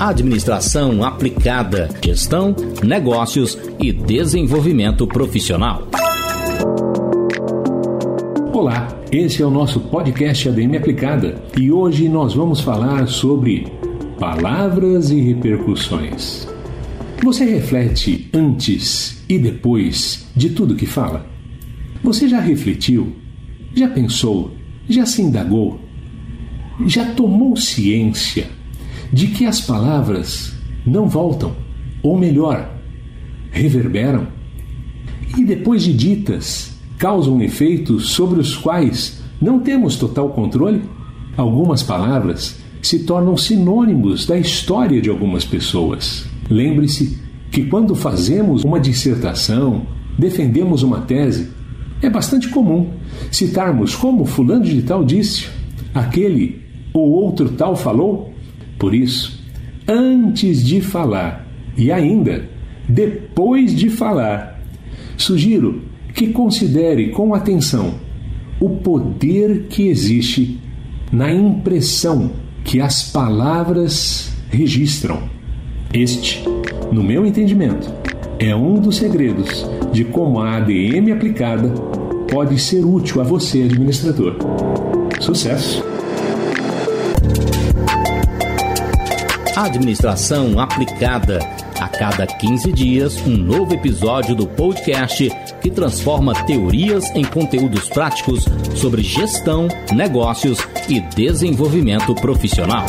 Administração aplicada, gestão, negócios e desenvolvimento profissional. Olá, esse é o nosso podcast ADM Aplicada e hoje nós vamos falar sobre palavras e repercussões. Você reflete antes e depois de tudo que fala? Você já refletiu? Já pensou? Já se indagou? Já tomou ciência de que as palavras não voltam, ou melhor, reverberam? E depois de ditas, causam efeitos sobre os quais não temos total controle? Algumas palavras se tornam sinônimos da história de algumas pessoas. Lembre-se que quando fazemos uma dissertação, defendemos uma tese, é bastante comum citarmos como fulano de tal disse, aquele ou outro tal falou. Por isso, antes de falar e ainda depois de falar, sugiro que considere com atenção o poder que existe na impressão que as palavras registram. Este, no meu entendimento, é um dos segredos de como a ADM aplicada pode ser útil a você, administrador. Sucesso! Administração aplicada. A cada 15 dias, um novo episódio do podcast que transforma teorias em conteúdos práticos sobre gestão, negócios e desenvolvimento profissional.